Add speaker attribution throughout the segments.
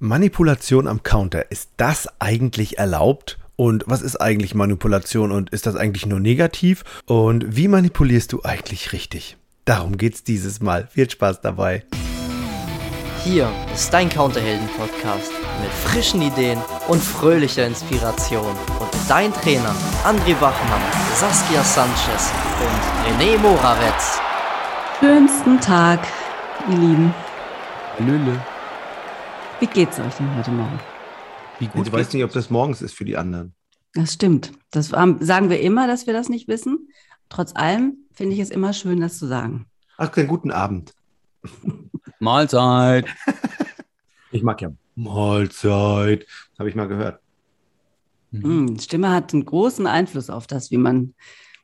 Speaker 1: Manipulation am Counter, ist das eigentlich erlaubt? Und was ist eigentlich Manipulation und ist das eigentlich nur negativ? Und wie manipulierst du eigentlich richtig? Darum geht's dieses Mal. Viel Spaß dabei.
Speaker 2: Hier ist dein Counterhelden-Podcast mit frischen Ideen und fröhlicher Inspiration. Und dein Trainer André Wachmann, Saskia Sanchez und René Moravetz.
Speaker 3: Schönsten Tag, ihr Lieben.
Speaker 4: Lülle.
Speaker 3: Wie geht's euch denn heute Morgen?
Speaker 4: Wie gut
Speaker 1: Ich weiß nicht, ob das morgens ist für die anderen.
Speaker 3: Das stimmt. Das ähm, sagen wir immer, dass wir das nicht wissen. Trotz allem finde ich es immer schön, das zu sagen.
Speaker 1: Ach, einen guten Abend.
Speaker 4: Mahlzeit.
Speaker 1: Ich mag ja Mahlzeit. Habe ich mal gehört.
Speaker 3: Mhm. Stimme hat einen großen Einfluss auf das, wie man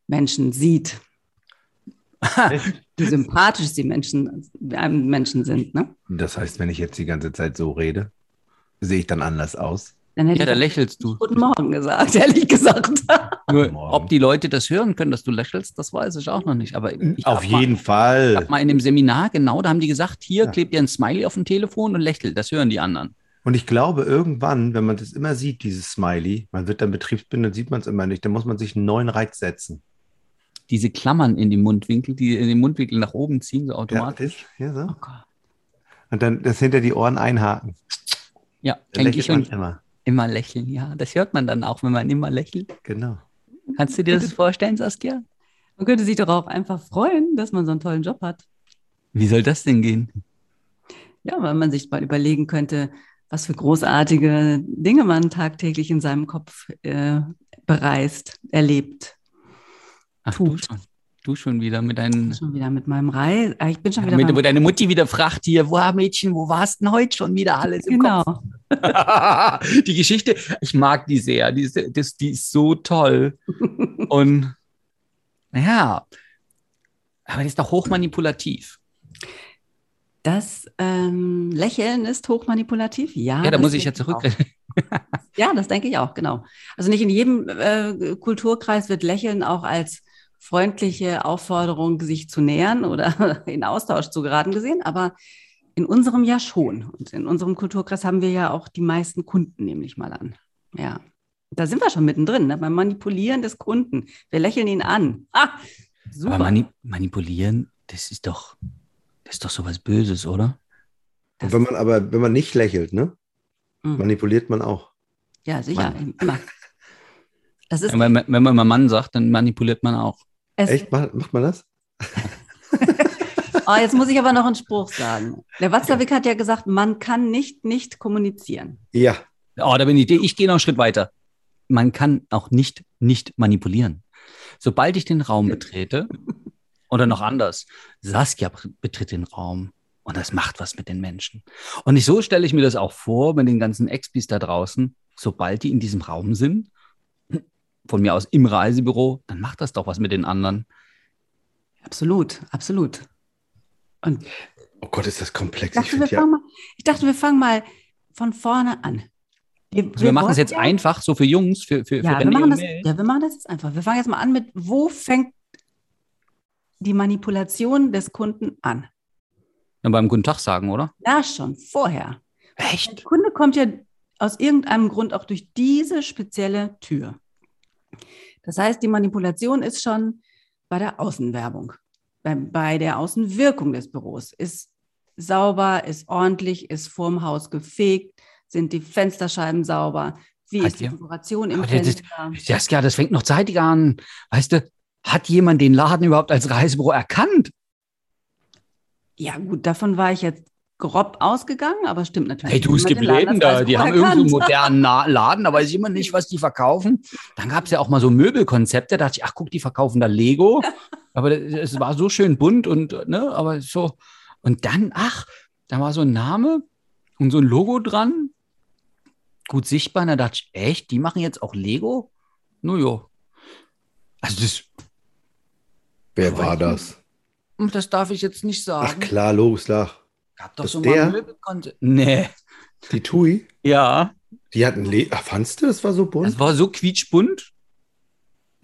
Speaker 3: Menschen sieht. wie sympathisch die Menschen, einem Menschen sind. Ne?
Speaker 1: Das heißt, wenn ich jetzt die ganze Zeit so rede, sehe ich dann anders aus.
Speaker 3: Dann hätte
Speaker 4: Ja, da
Speaker 3: ich
Speaker 4: lächelst du.
Speaker 3: Guten Morgen gesagt, ehrlich gesagt.
Speaker 4: Nur,
Speaker 1: Morgen.
Speaker 4: ob die Leute das hören können, dass du lächelst, das weiß ich auch noch nicht. Aber ich
Speaker 1: Auf
Speaker 4: hab mal,
Speaker 1: jeden
Speaker 4: Ich
Speaker 1: Fall.
Speaker 4: hab mal in dem Seminar, genau, da haben die gesagt, hier
Speaker 1: Ja.
Speaker 4: klebt ihr ein Smiley auf dem Telefon und lächelt. Das hören die anderen.
Speaker 1: Und ich glaube, irgendwann, wenn man das immer sieht, dieses Smiley, man wird dann betriebsbindet, sieht man es immer nicht, dann muss man sich einen neuen Reiz setzen.
Speaker 4: Diese Klammern in den Mundwinkel, die in den Mundwinkel nach oben ziehen, so
Speaker 1: Ja,
Speaker 4: automatisch.
Speaker 1: das, ja, so.
Speaker 3: Oh Gott.
Speaker 1: Und dann das hinter die Ohren einhaken.
Speaker 4: Ja, denke ich
Speaker 1: man
Speaker 4: und
Speaker 1: immer.
Speaker 4: immer lächeln. Ja, das hört man dann auch, wenn man immer lächelt.
Speaker 1: Genau.
Speaker 4: Kannst du dir das vorstellen, Saskia?
Speaker 3: Man könnte sich doch auch einfach freuen, dass man so einen tollen Job hat.
Speaker 4: Wie soll das denn gehen?
Speaker 3: Ja, weil man sich mal überlegen könnte, was für großartige Dinge man tagtäglich in seinem Kopf äh, bereist, erlebt.
Speaker 4: Ach, du
Speaker 3: Tut.
Speaker 4: schon. Du schon wieder mit deinen.
Speaker 3: Schon wieder mit meinem Reis. Ich bin schon wieder
Speaker 4: Mit, wo deine Mutti wieder fragt hier, wo Mädchen, wo warst denn heute schon wieder alles im Kopf?
Speaker 3: Genau.
Speaker 4: die Geschichte, ich mag die sehr. Die ist, das, die ist so toll. Und naja, aber die ist doch hochmanipulativ.
Speaker 3: Das ähm, Lächeln ist hochmanipulativ. Ja,
Speaker 4: Ja, da muss ich ja
Speaker 3: denke auch.
Speaker 4: zurück.
Speaker 3: Ja, das denke ich auch, genau. Also nicht in jedem äh, Kulturkreis wird Lächeln auch als freundliche Aufforderung, sich zu nähern oder in Austausch zu geraten gesehen, aber in unserem ja schon. Und in unserem Kulturkreis haben wir ja auch die meisten Kunden, nehme ich mal an. Ja. Da sind wir schon mittendrin, ne? beim Manipulieren des Kunden. Wir lächeln ihn an. Ah, super.
Speaker 4: Aber mani manipulieren, das ist doch, das ist doch sowas Böses, oder?
Speaker 1: Und wenn man aber, wenn man nicht lächelt, ne,
Speaker 3: Mhm.
Speaker 1: manipuliert man auch.
Speaker 3: Ja, sicher, immer. Das ist,
Speaker 4: Wenn man, wenn man mal Mann sagt, dann manipuliert man auch.
Speaker 3: Es,
Speaker 1: Echt? Macht, macht man das?
Speaker 3: Oh, jetzt muss ich aber noch einen Spruch sagen. Der Watzlawick hat ja gesagt, man kann nicht nicht kommunizieren.
Speaker 1: Ja.
Speaker 4: Oh, da bin ich, ich gehe noch einen Schritt weiter. Man kann auch nicht nicht manipulieren. Sobald ich den Raum betrete, oder noch anders, Saskia betritt den Raum und das macht was mit den Menschen. Und ich, so stelle ich mir das auch vor, mit den ganzen Expis da draußen, sobald die in diesem Raum sind, von mir aus im Reisebüro, dann macht das doch was mit den anderen.
Speaker 3: Absolut, absolut. Und
Speaker 1: Oh Gott, ist das komplex.
Speaker 3: ich
Speaker 1: Ich
Speaker 3: dachte, wir
Speaker 1: ja,
Speaker 3: fangen mal, ich dachte, wir fangen mal von vorne an. Wir,
Speaker 4: Also wir machen es
Speaker 3: wollen
Speaker 4: jetzt
Speaker 3: ja-
Speaker 4: einfach, so für Jungs, für, für,
Speaker 3: Ja,
Speaker 4: für
Speaker 3: wir machen das, ja, wir machen das jetzt einfach. Wir fangen jetzt mal an mit, wo fängt die Manipulation des Kunden an?
Speaker 4: Dann beim Guten Tag sagen, oder?
Speaker 3: Na schon, vorher. Der
Speaker 4: Echt?
Speaker 3: Kunde kommt ja aus irgendeinem Grund auch durch diese spezielle Tür. Das heißt, die Manipulation ist schon bei der Außenwerbung, bei, bei der Außenwirkung des Büros. Ist sauber, ist ordentlich, ist vorm Haus gefegt, sind die Fensterscheiben sauber, wie
Speaker 4: Hat
Speaker 3: ist die
Speaker 4: ja-
Speaker 3: Dekoration im
Speaker 4: Aber das-
Speaker 3: Fenster?
Speaker 4: Saskia, das fängt noch zeitig an. Weißt du, hat jemand den Laden überhaupt als Reisebüro erkannt?
Speaker 3: Ja gut, davon war ich jetzt grob ausgegangen, aber stimmt natürlich.
Speaker 4: Hey, du, es gibt Läden da, die haben irgendeinen
Speaker 3: erkannt.
Speaker 4: modernen Na Laden, da weiß ich immer nicht, was die verkaufen. Dann gab es ja auch mal so Möbelkonzepte, da dachte ich, ach guck, die verkaufen da Lego. Aber es war so schön bunt und, ne, aber so. Und dann, ach, da war so ein Name und so ein Logo dran. Gut sichtbar. Und da dachte ich, echt, die machen jetzt auch Lego? Naja. Also das,
Speaker 1: wer war das?
Speaker 4: das darf ich jetzt nicht sagen.
Speaker 1: Ach klar, los, lach.
Speaker 4: Gab doch so
Speaker 1: der?
Speaker 4: mal Möbelkonzept. Nee.
Speaker 1: Die Tui,
Speaker 4: Ja.
Speaker 1: die hatten Le Ach, fandst du, das war so bunt?
Speaker 4: Das war so quietschbunt.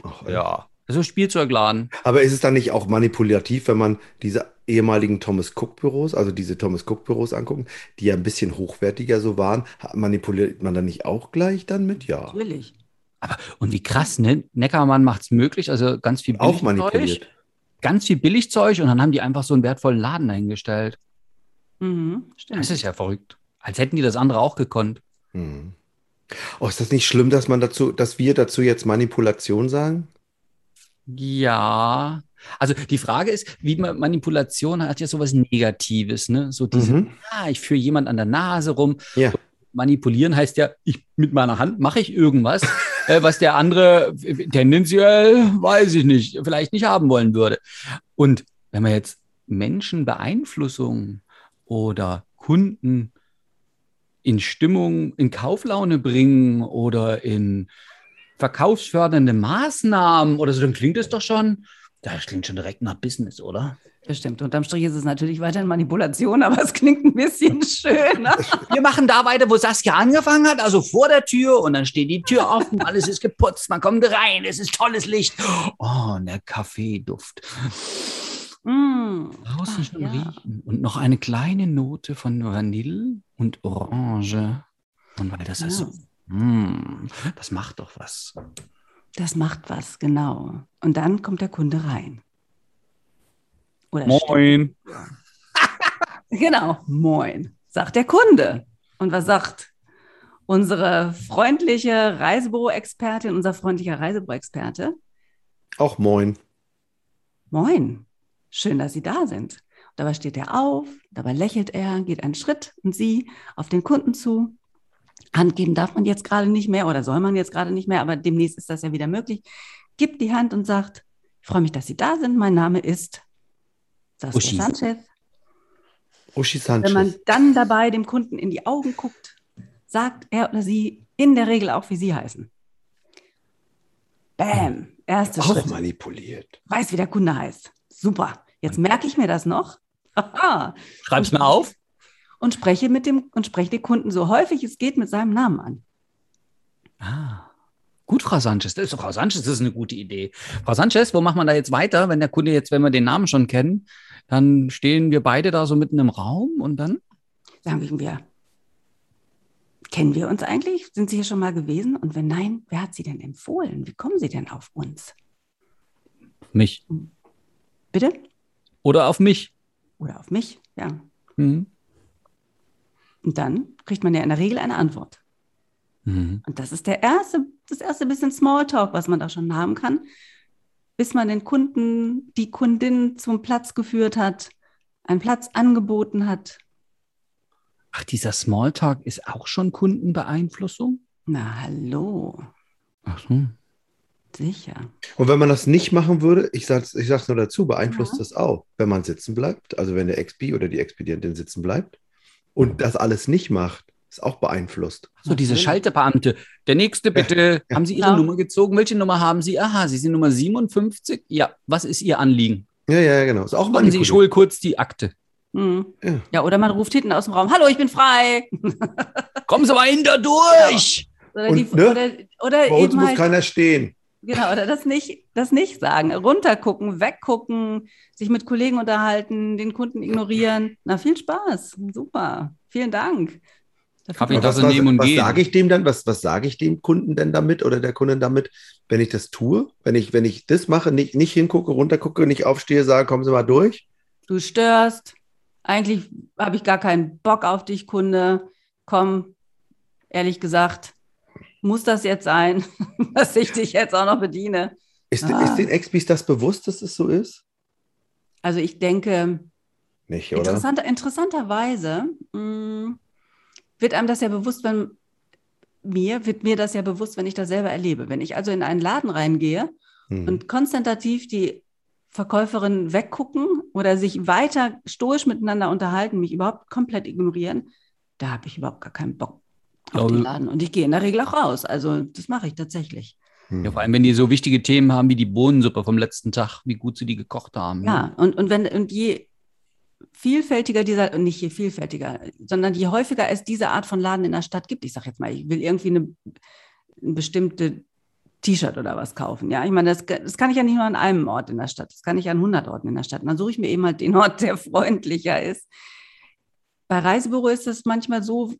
Speaker 1: Ach,
Speaker 4: Ja. Also Spielzeugladen.
Speaker 1: Aber ist es dann nicht auch manipulativ, wenn man diese ehemaligen Thomas Cook Büros, also diese Thomas Cook Büros angucken, die ja ein bisschen hochwertiger so waren, manipuliert man dann nicht auch gleich dann mit? Ja.
Speaker 3: Natürlich.
Speaker 4: Aber und wie krass, ne? Neckermann macht es möglich, also ganz viel
Speaker 1: Auch
Speaker 4: Billigzeug,
Speaker 1: manipuliert.
Speaker 4: ganz viel Billigzeug und dann haben die einfach so einen wertvollen Laden dahingestellt.
Speaker 3: Mhm, stimmt.
Speaker 4: Das ist ja verrückt. Als hätten die das andere auch gekonnt.
Speaker 1: Hm. Oh, ist das nicht schlimm, dass man dazu, dass wir dazu jetzt Manipulation sagen?
Speaker 4: Ja. Also die Frage ist, wie man Manipulation hat ja sowas Negatives, ne? So diese,
Speaker 1: Mhm.
Speaker 4: ja, ich führe jemand an der Nase rum.
Speaker 1: Ja.
Speaker 4: Manipulieren heißt ja, ich mit meiner Hand mache ich irgendwas, äh, was der andere tendenziell, weiß ich nicht, vielleicht nicht haben wollen würde. Und wenn man jetzt Menschenbeeinflussung oder Kunden in Stimmung, in Kauflaune bringen oder in verkaufsfördernde Maßnahmen oder so, dann klingt es doch schon, das klingt schon direkt nach Business, oder?
Speaker 3: Das stimmt. Unterm Strich ist es natürlich weiterhin Manipulation, aber es klingt ein bisschen schöner.
Speaker 4: Wir machen da weiter, wo Saskia angefangen hat, also vor der Tür und dann steht die Tür offen, alles ist geputzt, man kommt rein, es ist tolles Licht. Oh, und der Kaffeeduft.
Speaker 3: Mm.
Speaker 4: Draußen
Speaker 3: Ach,
Speaker 4: schon
Speaker 3: ja.
Speaker 4: riechen. Und noch eine kleine Note von Vanille und Orange. Und weil das ist so, mm, das macht doch was.
Speaker 3: Das macht was, genau. Und dann kommt der Kunde rein. Oder
Speaker 4: Moin.
Speaker 3: Genau, moin, sagt der Kunde. Und was sagt unsere freundliche Reisebüro-Expertin, unser freundlicher Reisebüro-Experte?
Speaker 1: Auch moin.
Speaker 3: Moin, schön, dass Sie da sind. Dabei steht er auf, dabei lächelt er, geht einen Schritt und Sie auf den Kunden zu. Hand geben darf man jetzt gerade nicht mehr oder soll man jetzt gerade nicht mehr, aber demnächst ist das ja wieder möglich. Gibt die Hand und sagt, ich freue mich, dass Sie da sind. Mein Name ist Saskia
Speaker 4: Uschi.
Speaker 3: Sanchez.
Speaker 1: Uschi
Speaker 3: Wenn man
Speaker 1: Sanchez.
Speaker 3: dann dabei dem Kunden in die Augen guckt, sagt er oder sie in der Regel auch, wie sie heißen. Bam, erste
Speaker 1: Auch
Speaker 3: Schritt.
Speaker 1: manipuliert.
Speaker 3: Weiß, wie der Kunde heißt. Super. Jetzt merke ich mir das noch. Haha.
Speaker 4: Schreib's mir auf.
Speaker 3: und spreche mit dem und spreche den Kunden so häufig es geht mit seinem Namen an.
Speaker 4: Ah. Gut, Frau Sanchez. Das ist, Frau Sanchez, das ist eine gute Idee. Frau Sanchez, wo macht man da jetzt weiter, wenn der Kunde jetzt, wenn wir den Namen schon kennen, dann stehen wir beide da so mitten im Raum und dann?
Speaker 3: Sagen wir, kennen wir uns eigentlich? Sind Sie hier schon mal gewesen? Und wenn nein, wer hat Sie denn empfohlen? Wie kommen Sie denn auf uns?
Speaker 4: Mich.
Speaker 3: Bitte?
Speaker 4: Oder auf mich.
Speaker 3: Oder auf mich? Ja.
Speaker 4: Mhm.
Speaker 3: Und dann kriegt man ja in der Regel eine Antwort.
Speaker 4: Mhm.
Speaker 3: Und das ist der erste, das erste bisschen Smalltalk, was man da schon haben kann, bis man den Kunden, die Kundin zum Platz geführt hat, einen Platz angeboten hat.
Speaker 4: Ach, dieser Smalltalk ist auch schon Kundenbeeinflussung?
Speaker 3: Na, hallo,
Speaker 4: Ach so.
Speaker 3: Sicher.
Speaker 1: Und wenn man das nicht machen würde, ich sag's, ich sag's nur dazu, beeinflusst
Speaker 3: Ja.
Speaker 1: das auch, wenn man sitzen bleibt, also wenn der Expi oder die Expedientin sitzen bleibt und das alles nicht macht, ist auch beeinflusst.
Speaker 4: So, diese. Schalterbeamte. Der nächste bitte.
Speaker 1: Ja.
Speaker 4: Haben Sie Ihre
Speaker 3: Ja.
Speaker 4: Nummer gezogen? Welche Nummer haben Sie? Aha, Sie sind Nummer 57. Ja, was ist Ihr Anliegen?
Speaker 1: Ja, ja, genau. Ist auch
Speaker 4: Warten Sie, ich hole kurz die Akte.
Speaker 3: Hm.
Speaker 1: Ja.
Speaker 3: Ja, oder man ruft hinten aus dem Raum, hallo, ich bin frei.
Speaker 4: Kommen Sie mal hinter durch!
Speaker 3: Oder,
Speaker 1: Und,
Speaker 3: die,
Speaker 1: ne?
Speaker 3: oder, oder
Speaker 1: Bei uns
Speaker 3: eben
Speaker 1: muss
Speaker 3: halt,
Speaker 1: keiner stehen.
Speaker 3: Genau, oder das nicht, das nicht sagen. Runtergucken, weggucken, sich mit Kollegen unterhalten, den Kunden ignorieren. Na, viel Spaß. Super. Vielen Dank.
Speaker 4: Kaffee das
Speaker 1: was was,
Speaker 4: nehmen und
Speaker 1: was
Speaker 4: gehen.
Speaker 1: sage ich dem dann? Was, was sage ich dem Kunden denn damit oder der Kundin damit, wenn ich das tue? Wenn ich, wenn ich das mache, nicht, nicht hingucke, runtergucke, nicht aufstehe, sage, kommen Sie mal durch?
Speaker 3: du störst. Eigentlich habe ich gar keinen Bock auf dich, Kunde. Komm, ehrlich gesagt, muss das jetzt sein, dass ich dich jetzt auch noch bediene?
Speaker 1: Ist,
Speaker 3: Ah.
Speaker 1: ist den Expis das bewusst, dass es so ist?
Speaker 3: Also ich denke,
Speaker 1: Nicht, oder?
Speaker 3: interessanter, interessanterweise mh, wird einem das ja bewusst, wenn mir, wird mir das ja bewusst, wenn ich das selber erlebe. Wenn ich also in einen Laden reingehe
Speaker 1: Hm.
Speaker 3: und konzentrativ die Verkäuferinnen weggucken oder sich weiter stoisch miteinander unterhalten, mich überhaupt komplett ignorieren, da habe ich überhaupt gar keinen Bock
Speaker 4: Glaube-
Speaker 3: den Laden. Und ich gehe in der Regel auch raus. Also das mache ich tatsächlich.
Speaker 1: Hm.
Speaker 4: Ja, vor allem, wenn die so wichtige Themen haben wie die Bohnensuppe vom letzten Tag, wie gut sie die gekocht haben.
Speaker 3: Ja, und, und wenn und je vielfältiger dieser, und nicht je vielfältiger, sondern je häufiger es diese Art von Laden in der Stadt gibt, ich sage jetzt mal, ich will irgendwie eine, eine bestimmte T-Shirt oder was kaufen. Ja, ich meine, das, das kann ich ja nicht nur an einem Ort in der Stadt, das kann ich an 100 Orten in der Stadt. Und dann suche ich mir eben halt den Ort, der freundlicher ist. Bei Reisebüro ist es manchmal so,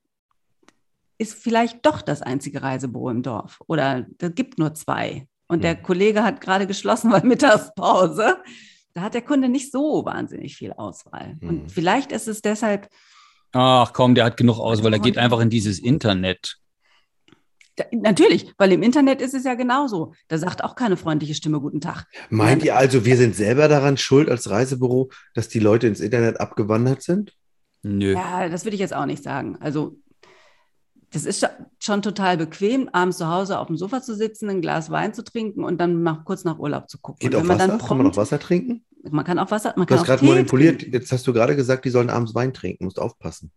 Speaker 3: ist vielleicht doch das einzige Reisebüro im Dorf oder es gibt nur zwei. Und der Kollege hat gerade geschlossen, weil Mittagspause. Da hat der Kunde nicht so wahnsinnig viel Auswahl.
Speaker 1: Mhm.
Speaker 3: Und vielleicht ist es deshalb
Speaker 4: Ach komm, der hat genug Auswahl. Der geht einfach in dieses Internet.
Speaker 3: Da, natürlich, weil im Internet ist es ja genauso. Da sagt auch keine freundliche Stimme Guten Tag.
Speaker 1: Meint ihr also, wir sind selber daran schuld als Reisebüro, dass die Leute ins Internet abgewandert sind?
Speaker 4: Nö.
Speaker 3: Ja, das würde ich jetzt auch nicht sagen. Also, das ist scho- schon total bequem, abends zu Hause auf dem Sofa zu sitzen, ein Glas Wein zu trinken und dann mal kurz nach Urlaub zu gucken.
Speaker 1: Geht auch Wasser?
Speaker 3: dann
Speaker 1: Kann man auch
Speaker 3: prompt,
Speaker 1: Wasser trinken?
Speaker 3: man kann auch Wasser, man
Speaker 1: Du hast gerade manipuliert.
Speaker 3: trinken.
Speaker 1: Jetzt hast du gerade gesagt, die sollen abends Wein trinken. Musst aufpassen.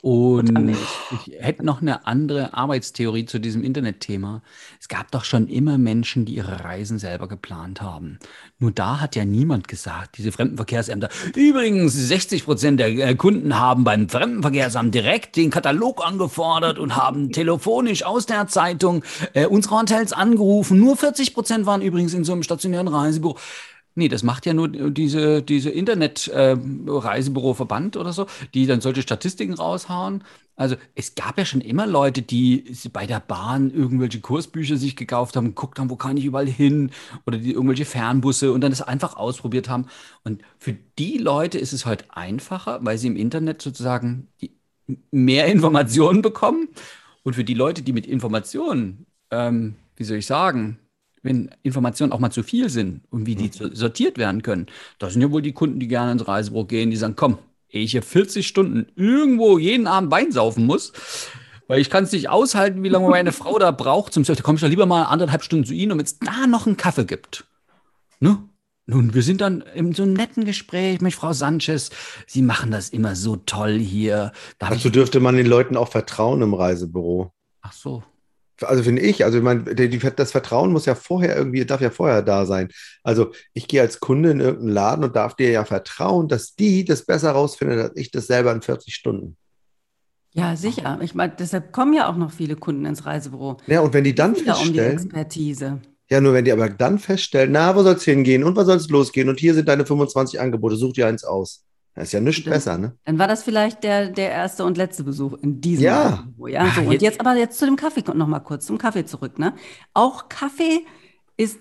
Speaker 4: Und ich hätte noch eine andere Arbeitstheorie zu diesem Internetthema. Es gab doch schon immer Menschen, die ihre Reisen selber geplant haben. Nur da hat ja niemand gesagt, diese Fremdenverkehrsämter. Übrigens, 60 Prozent der äh, Kunden haben beim Fremdenverkehrsamt direkt den Katalog angefordert und haben telefonisch aus der Zeitung äh, unsere Hotels angerufen. Nur 40 Prozent waren übrigens in so einem stationären Reisebüro. Nee, das macht ja nur diese, diese Internet-Reisebüro-Verband oder so, die dann solche Statistiken raushauen. Also es gab ja schon immer Leute, die bei der Bahn irgendwelche Kursbücher sich gekauft haben, geguckt haben, wo kann ich überall hin oder die irgendwelche Fernbusse und dann das einfach ausprobiert haben. Und für die Leute ist es heute einfacher, weil sie im Internet sozusagen mehr Informationen bekommen. Und für die Leute, die mit Informationen, ähm, wie soll ich sagen, wenn Informationen auch mal zu viel sind und wie die so- sortiert werden können, das sind ja wohl die Kunden, die gerne ins Reisebüro gehen, die sagen, komm, ehe ich hier 40 Stunden irgendwo jeden Abend Wein saufen muss, weil ich kann es nicht aushalten, wie lange meine Frau da braucht zum Surfen, da komme ich doch lieber mal anderthalb Stunden zu Ihnen, und wenn es da noch einen Kaffee gibt. Ne? Nun, wir sind dann in so einem netten Gespräch mit Frau Sanchez. Sie machen das immer so toll hier. Da hab
Speaker 1: Dazu dürfte man den Leuten auch vertrauen im Reisebüro.
Speaker 4: ach so.
Speaker 1: Also finde ich, also ich meine, das Vertrauen muss ja vorher irgendwie, darf ja vorher da sein. Also ich gehe als Kunde in irgendeinen Laden und darf dir ja vertrauen, dass die das besser rausfinden, als ich das selber in 40 Stunden.
Speaker 3: Ja, sicher. Ich meine, deshalb kommen ja auch noch viele Kunden ins Reisebüro.
Speaker 1: Ja, und wenn die dann
Speaker 3: ja um die
Speaker 1: feststellen,
Speaker 3: Expertise.
Speaker 1: ja, nur wenn die aber dann feststellen, na, wo soll es hingehen und wo soll es losgehen und hier sind deine 25 Angebote, such dir eins aus. Das ist ja nichts
Speaker 3: Stimmt.
Speaker 1: besser, ne?
Speaker 3: Dann war das vielleicht der, der erste und letzte Besuch in diesem
Speaker 1: Ja.
Speaker 3: Reisebüro. Ja, so. Und
Speaker 4: jetzt-
Speaker 3: jetzt aber jetzt zu dem Kaffee noch mal kurz zum Kaffee zurück. Ne? Auch Kaffee ist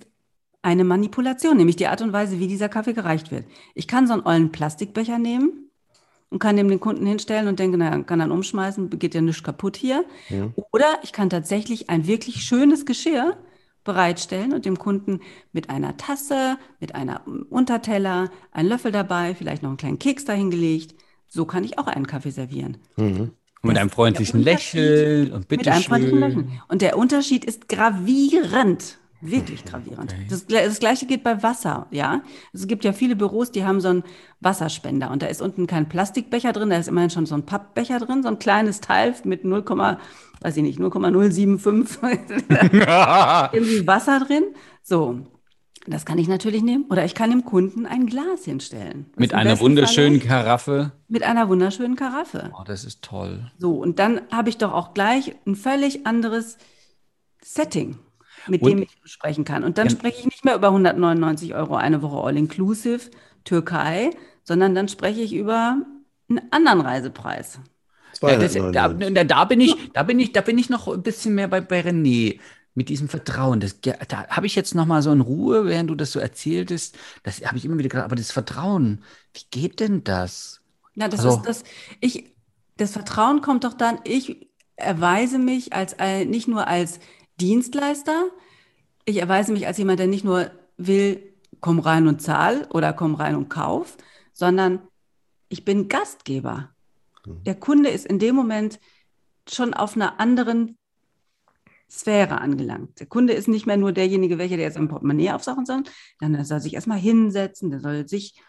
Speaker 3: eine Manipulation, nämlich die Art und Weise, wie dieser Kaffee gereicht wird. Ich kann so einen ollen Plastikbecher nehmen und kann dem den Kunden hinstellen und denke, na, kann dann umschmeißen, geht ja nichts kaputt hier.
Speaker 1: Ja.
Speaker 3: Oder ich kann tatsächlich ein wirklich schönes Geschirr bereitstellen und dem Kunden mit einer Tasse, mit einer Unterteller, einen Löffel dabei, vielleicht noch einen kleinen Keks dahingelegt. So kann ich auch einen Kaffee servieren.
Speaker 1: Mhm.
Speaker 4: Und mit
Speaker 3: Das
Speaker 4: einem freundlichen. Lächeln und
Speaker 3: Mit einem freundlichen
Speaker 4: bitteschön.
Speaker 3: Lächeln. Und der Unterschied ist gravierend. Wirklich gravierend.
Speaker 4: Okay.
Speaker 3: Das, das gleiche geht bei Wasser, ja. Es gibt ja viele Büros, die haben so einen Wasserspender und da ist unten kein Plastikbecher drin, da ist immerhin schon so ein Pappbecher drin, so ein kleines Teil mit 0, weiß ich nicht, 0,075 irgendwie Wasser drin. So, das kann ich natürlich nehmen. Oder ich kann dem Kunden ein Glas hinstellen. Was
Speaker 4: mit einer wunderschönen
Speaker 3: Falle-
Speaker 4: Karaffe.
Speaker 3: mit einer wunderschönen Karaffe.
Speaker 4: Oh, das ist toll.
Speaker 3: So, und dann habe ich doch auch gleich ein völlig anderes Setting, mit
Speaker 4: Und-
Speaker 3: dem ich sprechen kann. Und dann
Speaker 4: Ja.
Speaker 3: spreche ich nicht mehr über 199 Euro eine Woche All-Inclusive Türkei, sondern dann spreche ich über einen anderen Reisepreis.
Speaker 4: Ja, das,
Speaker 1: 299.
Speaker 4: da, da bin ich, da bin ich, da bin ich noch ein bisschen mehr bei, bei René mit diesem Vertrauen. Das, da habe ich jetzt noch mal so in Ruhe, während du das so erzähltest. Das habe ich immer wieder gedacht. Aber das Vertrauen, wie geht denn das?
Speaker 3: Ja, das
Speaker 4: Also-
Speaker 3: ist das. Ich, das Vertrauen kommt doch dann, ich erweise mich als nicht nur als Dienstleister, ich erweise mich als jemand, der nicht nur will, komm rein und zahl oder komm rein und kauf, sondern ich bin Gastgeber. Der Kunde ist in dem Moment schon auf einer anderen Sphäre angelangt. Der Kunde ist nicht mehr nur derjenige, welcher der jetzt im Portemonnaie aufsachen soll, sondern er soll sich erstmal hinsetzen, der soll sich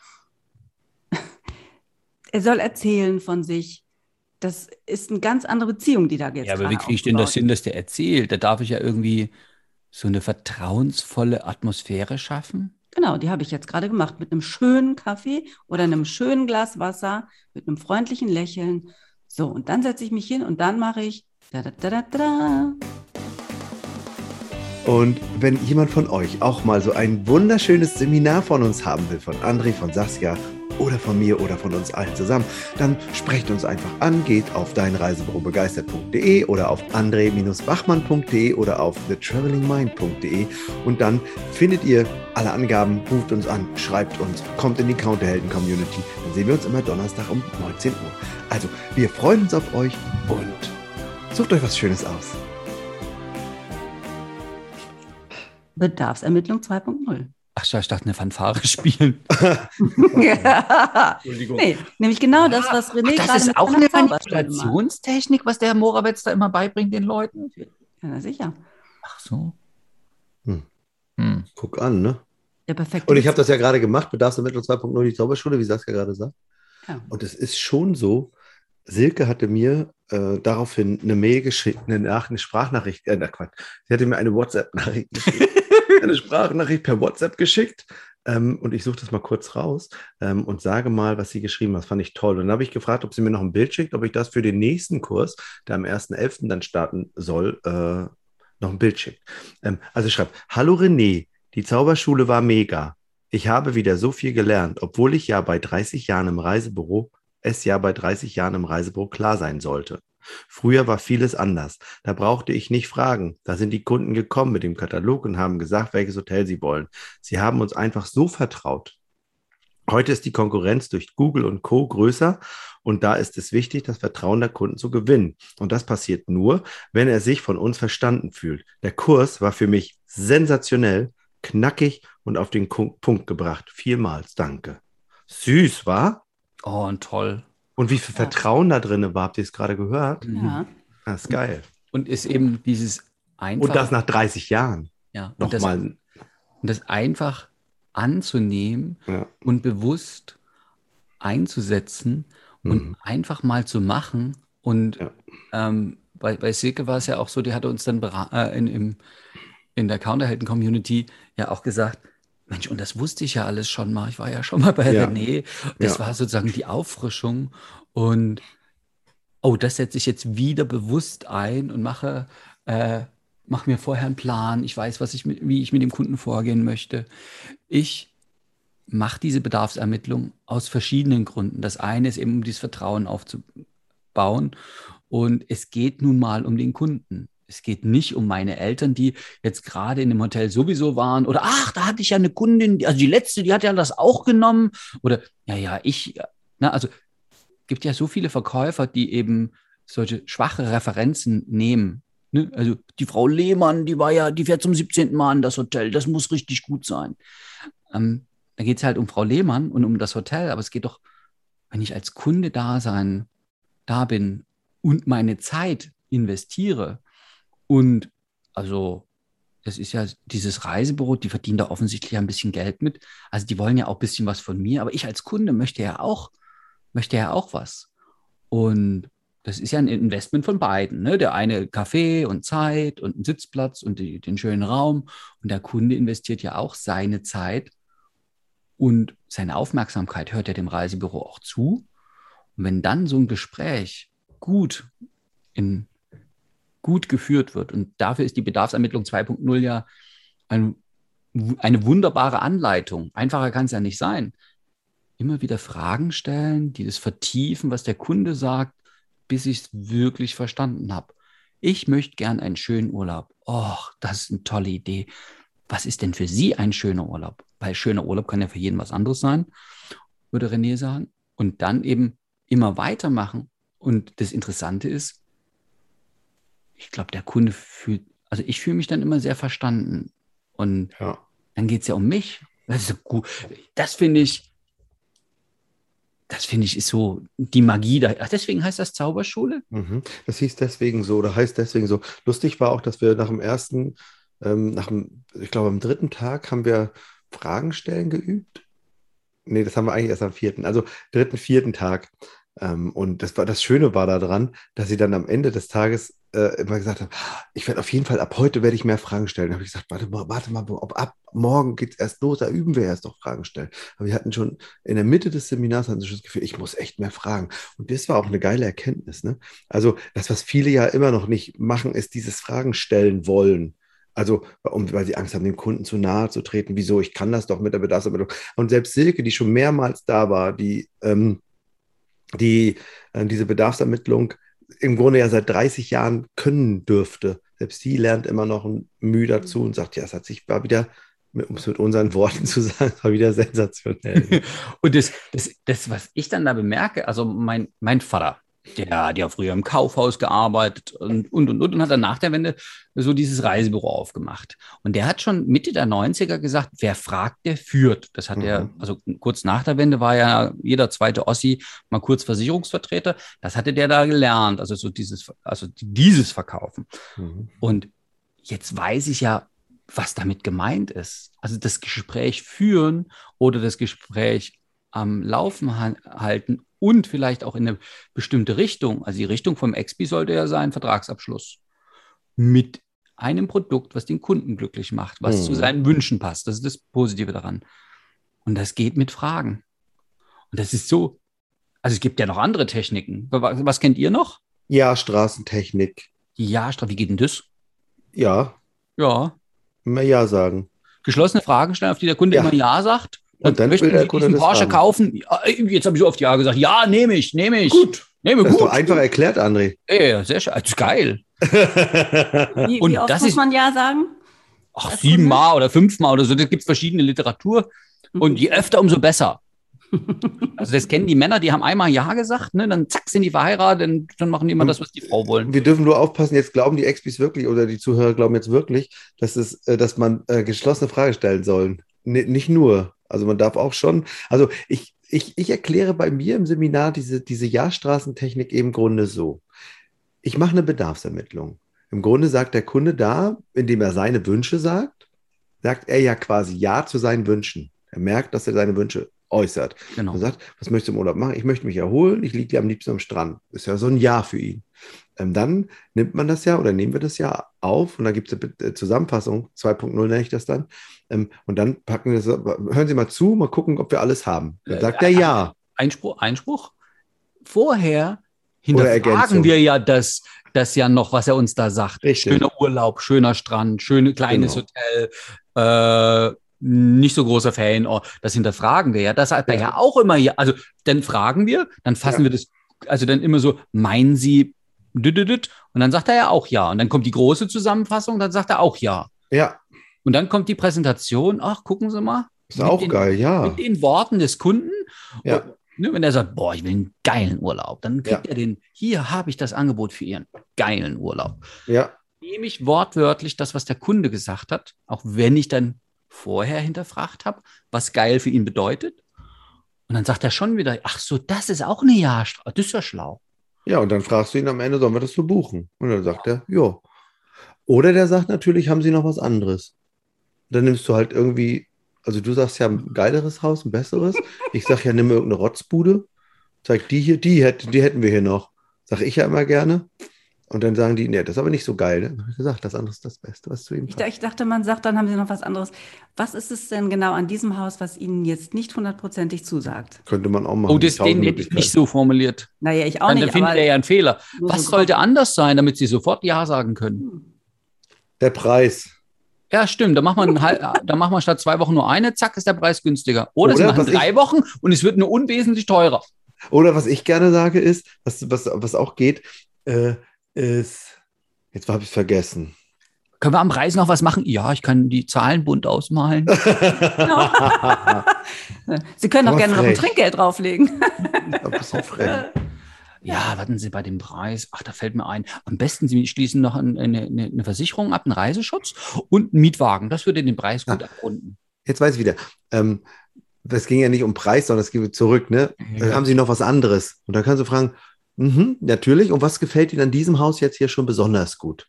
Speaker 3: er soll erzählen von sich. Das ist eine ganz andere Beziehung, die da jetzt
Speaker 4: Ja, aber wie kriege ich denn das hin, dass der erzählt? Da darf ich ja irgendwie so eine vertrauensvolle Atmosphäre schaffen.
Speaker 3: Genau, die habe ich jetzt gerade gemacht mit einem schönen Kaffee oder einem schönen Glas Wasser, mit einem freundlichen Lächeln. So, und dann setze ich mich hin und dann mache ich da, da, da, da, da.
Speaker 1: Und wenn jemand von euch auch mal so ein wunderschönes Seminar von uns haben will, von André, von Saskia oder von mir oder von uns allen zusammen, dann sprecht uns einfach an, geht auf deinreisebürobegeistert.de oder auf andre-bachmann.de oder auf thetravelingmind.de und dann findet ihr alle Angaben, ruft uns an, schreibt uns, kommt in die Counterhelden Community. Dann sehen wir uns immer Donnerstag um 19 Uhr. Also, wir freuen uns auf euch und sucht euch was Schönes aus.
Speaker 3: Bedarfsermittlung 2.0.
Speaker 4: Ach, ich dachte, eine Fanfare spielen.
Speaker 3: ja. Nee, nämlich genau das, was René
Speaker 4: Ach, das
Speaker 3: gerade
Speaker 4: ist auch eine. Manipulationstechnik, was der Herr Morawetz da immer beibringt den Leuten.
Speaker 3: Ja, na sicher.
Speaker 4: Ach so.
Speaker 1: Hm.
Speaker 4: Hm.
Speaker 1: Guck an, ne?
Speaker 3: Der perfekte
Speaker 1: Und ich habe das ja gerade gemacht, Bedarfsermittlung 2.0, die Zauberschule, wie Saskia gerade sagt.
Speaker 3: Ja.
Speaker 1: Und es ist schon so, Silke hatte mir äh, daraufhin eine Mail geschickt, eine, Nach eine Sprachnachricht, äh, na Quatsch, sie hatte mir eine WhatsApp-Nachricht geschickt, eine Sprachnachricht per WhatsApp geschickt. Ähm, und ich suche das mal kurz raus ähm, und sage mal, was sie geschrieben hat. Das fand ich toll. Und dann habe ich gefragt, ob sie mir noch ein Bild schickt, ob ich das für den nächsten Kurs, der am 1.11. dann starten soll, äh, noch ein Bild schickt. Ähm, also schreibt, hallo René, die Zauberschule war mega. Ich habe wieder so viel gelernt, obwohl ich ja bei 30 Jahren im Reisebüro, es ja bei 30 Jahren im Reisebüro klar sein sollte. Früher war vieles anders. Da brauchte ich nicht fragen. Da sind die Kunden gekommen mit dem Katalog und haben gesagt, welches Hotel sie wollen. Sie haben uns einfach so vertraut. Heute ist die Konkurrenz durch Google und Co. größer und da ist es wichtig, das Vertrauen der Kunden zu gewinnen. Und das passiert nur, wenn er sich von uns verstanden fühlt. Der Kurs war für mich sensationell, knackig und auf den Punkt gebracht. Vielmals danke. Süß, war?
Speaker 4: Oh, und toll.
Speaker 1: Und wie viel Vertrauen da drin war, habt ihr es gerade gehört?
Speaker 3: Ja.
Speaker 1: Das ist geil.
Speaker 4: Und ist eben dieses einfach.
Speaker 1: Und das nach 30 Jahren.
Speaker 4: ja, und das,
Speaker 1: Nochmal.
Speaker 4: und das einfach anzunehmen
Speaker 1: Ja.
Speaker 4: und bewusst einzusetzen und
Speaker 1: Mhm.
Speaker 4: einfach mal zu machen. Und
Speaker 1: Ja.
Speaker 4: ähm, bei, bei Silke war es ja auch so, die hatte uns dann äh, in, im, in der Counterhelden-Community ja auch gesagt, Mensch, und das wusste ich ja alles schon mal. Ich war ja schon mal bei
Speaker 1: Ja.
Speaker 4: René. Das
Speaker 1: Ja.
Speaker 4: war sozusagen die Auffrischung. Und oh, das setze ich jetzt wieder bewusst ein und mache, äh, mache mir vorher einen Plan. Ich weiß, was ich mit, wie ich mit dem Kunden vorgehen möchte. Ich mache diese Bedarfsermittlung aus verschiedenen Gründen. Das eine ist eben, um dieses Vertrauen aufzubauen. Und es geht nun mal um den Kunden. Es geht nicht um meine Eltern, die jetzt gerade in dem Hotel sowieso waren. Oder ach, da hatte ich ja eine Kundin, also die letzte, die hat ja das auch genommen. Oder ja, ja, ich, na, also gibt ja so viele Verkäufer, die eben solche schwache Referenzen nehmen. Ne? Also die Frau Lehmann, die war ja, die fährt zum 17. Mal in das Hotel, das muss richtig gut sein. Ähm, da geht es halt um Frau Lehmann und um das Hotel, aber es geht doch, wenn ich als Kunde da sein, da bin und meine Zeit investiere und also das ist ja dieses Reisebüro, die verdienen da offensichtlich ein bisschen Geld mit. Also die wollen ja auch ein bisschen was von mir, aber ich als Kunde möchte ja auch, möchte ja auch was. Und das ist ja ein Investment von beiden. Ne? Der eine Kaffee und Zeit und einen Sitzplatz und die, den schönen Raum. Und der Kunde investiert ja auch seine Zeit und seine Aufmerksamkeit, hört ja dem Reisebüro auch zu. Und wenn dann so ein Gespräch gut in gut geführt wird. Und dafür ist die Bedarfsermittlung 2.0 ja ein, eine wunderbare Anleitung. Einfacher kann es ja nicht sein. Immer wieder Fragen stellen, die das vertiefen, was der Kunde sagt, bis ich es wirklich verstanden habe. Ich möchte gern einen schönen Urlaub. Oh, das ist eine tolle Idee. Was ist denn für Sie ein schöner Urlaub? Weil schöner Urlaub kann ja für jeden was anderes sein, würde René sagen. Und dann eben immer weitermachen. Und das Interessante ist, ich glaube, der Kunde fühlt, also ich fühle mich dann immer sehr verstanden. Und
Speaker 1: Ja.
Speaker 4: dann geht es ja um mich. Das ist gut. Das finde ich, das finde ich ist so die Magie da. Ach, deswegen heißt das Zauberschule?
Speaker 1: Mhm. Das hieß deswegen so oder heißt deswegen so. Lustig war auch, dass wir nach dem ersten, ähm, nach dem, ich glaube, am dritten Tag haben wir Fragen stellen geübt. Nee, das haben wir eigentlich erst am vierten, also dritten, vierten Tag. Ähm, und das war das Schöne war daran, dass sie dann am Ende des Tages äh, immer gesagt haben, ich werde auf jeden Fall, ab heute werde ich mehr Fragen stellen. Da habe ich gesagt, warte mal, warte mal, ob ab morgen geht es erst los, da üben wir erst noch Fragen stellen. Aber wir hatten schon in der Mitte des Seminars hatten sie schon das Gefühl, ich muss echt mehr fragen. Und das war auch eine geile Erkenntnis. Ne? Also das, was viele ja immer noch nicht machen, ist dieses Fragen stellen wollen. Also, um, weil sie Angst haben, dem Kunden zu nahe zu treten. Wieso? Ich kann das doch mit der Bedarfsermittlung. Und selbst Silke, die schon mehrmals da war, die, ähm, die äh, diese Bedarfsermittlung im Grunde ja seit 30 Jahren können dürfte, selbst die lernt immer noch ein Mühe dazu und sagt, ja, es hat sich war wieder, um es mit unseren Worten zu sagen, war wieder sensationell.
Speaker 4: Und das, das, das, was ich dann da bemerke, also mein, mein Vater, der hat ja früher im Kaufhaus gearbeitet und, und, und, und, und hat dann nach der Wende so dieses Reisebüro aufgemacht. Und der hat schon Mitte der 90er gesagt, wer fragt, der führt. Das hat mhm. er, also kurz nach der Wende war ja jeder zweite Ossi mal kurz Versicherungsvertreter. Das hatte der da gelernt, also so dieses, also dieses Verkaufen. Mhm. Und jetzt weiß ich ja, was damit gemeint ist. Also das Gespräch führen oder das Gespräch am Laufen halten und vielleicht auch in eine bestimmte Richtung. Also die Richtung vom Expi sollte ja sein, Vertragsabschluss mit einem Produkt, was den Kunden glücklich macht, was mhm. zu seinen Wünschen passt. Das ist das Positive daran. Und das geht mit Fragen. Und das ist so, also es gibt ja noch andere Techniken. Was, was kennt ihr noch?
Speaker 1: Ja, Straßentechnik.
Speaker 4: Ja, wie geht denn das?
Speaker 1: Ja.
Speaker 4: Ja.
Speaker 1: Immer Ja sagen.
Speaker 4: Geschlossene Fragen stellen, auf die der Kunde ja. immer Ja sagt.
Speaker 1: Und dann
Speaker 4: möchten
Speaker 1: will der
Speaker 4: Sie diesen
Speaker 1: das
Speaker 4: Porsche
Speaker 1: haben.
Speaker 4: kaufen. Ja, jetzt habe ich so oft Ja gesagt. Ja, nehme ich, nehme ich.
Speaker 1: Gut.
Speaker 4: Nehme
Speaker 1: Das ist
Speaker 4: gut.
Speaker 1: doch einfach erklärt, André.
Speaker 4: Ja, sehr schön. Das ist geil.
Speaker 3: Wie,
Speaker 4: Und
Speaker 3: wie oft
Speaker 4: das
Speaker 3: muss
Speaker 4: ist-
Speaker 3: man Ja sagen?
Speaker 4: Ach, siebenmal oder fünfmal oder so. Da gibt es verschiedene Literatur. Und je öfter, umso besser. Also das kennen die Männer, die haben einmal Ja gesagt, ne? dann zack, sind die verheiratet, dann, dann machen die immer das, was die Frau wollen.
Speaker 1: Wir dürfen nur aufpassen, jetzt glauben die Expis wirklich oder die Zuhörer glauben jetzt wirklich, dass, es, äh, dass man äh, geschlossene Frage stellen soll. N nicht nur. Also man darf auch schon, also ich, ich, ich erkläre bei mir im Seminar diese, diese Ja-Straßentechnik im Grunde so. Ich mache eine Bedarfsermittlung. Im Grunde sagt der Kunde da, indem er seine Wünsche sagt, sagt er ja quasi Ja zu seinen Wünschen. Er merkt, dass er seine Wünsche äußert.
Speaker 4: Genau.
Speaker 1: Er sagt, was möchtest du im Urlaub machen? Ich möchte mich erholen, ich liege am liebsten am Strand. Ist ja so ein Ja für ihn. Ähm, dann nimmt man das ja oder nehmen wir das ja auf und dann gibt es eine äh, Zusammenfassung, 2.0 nenne ich das dann. Ähm, und dann packen wir das, hören Sie mal zu, mal gucken, ob wir alles haben. Dann
Speaker 4: Äh,
Speaker 1: sagt er Ja.
Speaker 4: Einspruch, Einspruch. Vorher hinterfragen wir ja das, das ja noch, was er uns da sagt.
Speaker 1: Richtig.
Speaker 4: Schöner Urlaub, schöner Strand, schönes kleines
Speaker 1: Genau.
Speaker 4: Hotel, äh, nicht so großer Ferienort. Das hinterfragen wir ja. Das hat er
Speaker 1: Ja.
Speaker 4: ja auch immer ja. Also dann fragen wir, dann fassen
Speaker 1: Ja.
Speaker 4: wir das, also dann immer so, meinen Sie und dann sagt er ja auch ja. Und dann kommt die große Zusammenfassung, dann sagt er auch ja.
Speaker 1: Ja,
Speaker 4: Und dann kommt die Präsentation, ach, gucken Sie mal.
Speaker 1: ist auch
Speaker 4: den,
Speaker 1: geil, ja.
Speaker 4: Mit den Worten des Kunden.
Speaker 1: Ja.
Speaker 4: Und, ne, wenn er sagt, boah, ich will einen geilen Urlaub, dann kriegt er den, hier habe ich das Angebot für Ihren geilen Urlaub.
Speaker 1: Ja,
Speaker 4: Nehme ich wortwörtlich das, was der Kunde gesagt hat, auch wenn ich dann vorher hinterfragt habe, was geil für ihn bedeutet. Und dann sagt er schon wieder, ach so, das ist auch eine Ja-Straße. Das ist ja schlau.
Speaker 1: ja, und dann fragst du ihn am Ende, sollen wir das so buchen? Und dann sagt er, ja. Oder der sagt natürlich, haben Sie noch was anderes? Dann nimmst du halt irgendwie, also du sagst ja ein geileres Haus, ein besseres. Ich sag ja, nimm irgendeine Rotzbude. Zeig die hier, die, hätt, die hätten wir hier noch. Sag ich ja immer gerne. Und dann sagen die, nee, das ist aber nicht so geil. Dann habe ich gesagt, das andere ist das Beste, was zu ihm
Speaker 3: Ich,
Speaker 1: passt.
Speaker 3: ich dachte, man sagt, dann haben Sie noch was anderes. Was ist es denn genau an diesem Haus, was Ihnen jetzt nicht hundertprozentig zusagt?
Speaker 1: Könnte man auch machen.
Speaker 4: Oh, das, den hätte ich nicht so formuliert.
Speaker 3: Naja, ich auch
Speaker 4: Dann, dann
Speaker 3: nicht,
Speaker 4: findet
Speaker 3: aber
Speaker 4: er ja einen Fehler. Was
Speaker 3: so
Speaker 4: sollte anders sein, damit Sie sofort Ja sagen können?
Speaker 1: Der Preis.
Speaker 4: Ja, stimmt. Da macht man, da macht man statt zwei Wochen nur eine, zack, ist der Preis günstiger. Oder, sie
Speaker 1: Oder
Speaker 4: machen
Speaker 1: was ich-
Speaker 4: drei Wochen und es wird nur unwesentlich teurer.
Speaker 1: Oder was ich gerne sage ist, was, was, was auch geht, äh, ist, jetzt habe ich es vergessen.
Speaker 4: Können wir am Preis noch was machen? Ja, ich kann die Zahlen bunt ausmalen.
Speaker 3: Sie können auch gerne noch ein
Speaker 1: frech.
Speaker 3: Trinkgeld drauflegen.
Speaker 1: ein bisschen frech.
Speaker 4: Ja, warten Sie bei dem Preis. Ach, da fällt mir ein. Am besten Sie schließen noch eine, eine, eine Versicherung ab, einen Reiseschutz und einen Mietwagen. Das würde den Preis gut abrunden.
Speaker 1: Jetzt weiß ich wieder. Ähm, das ging ja nicht um Preis, sondern es ging zurück. Ne? Äh, Haben Sie noch was anderes? Und dann kannst du fragen, mhm, natürlich. Und was gefällt Ihnen an diesem Haus jetzt hier schon besonders gut?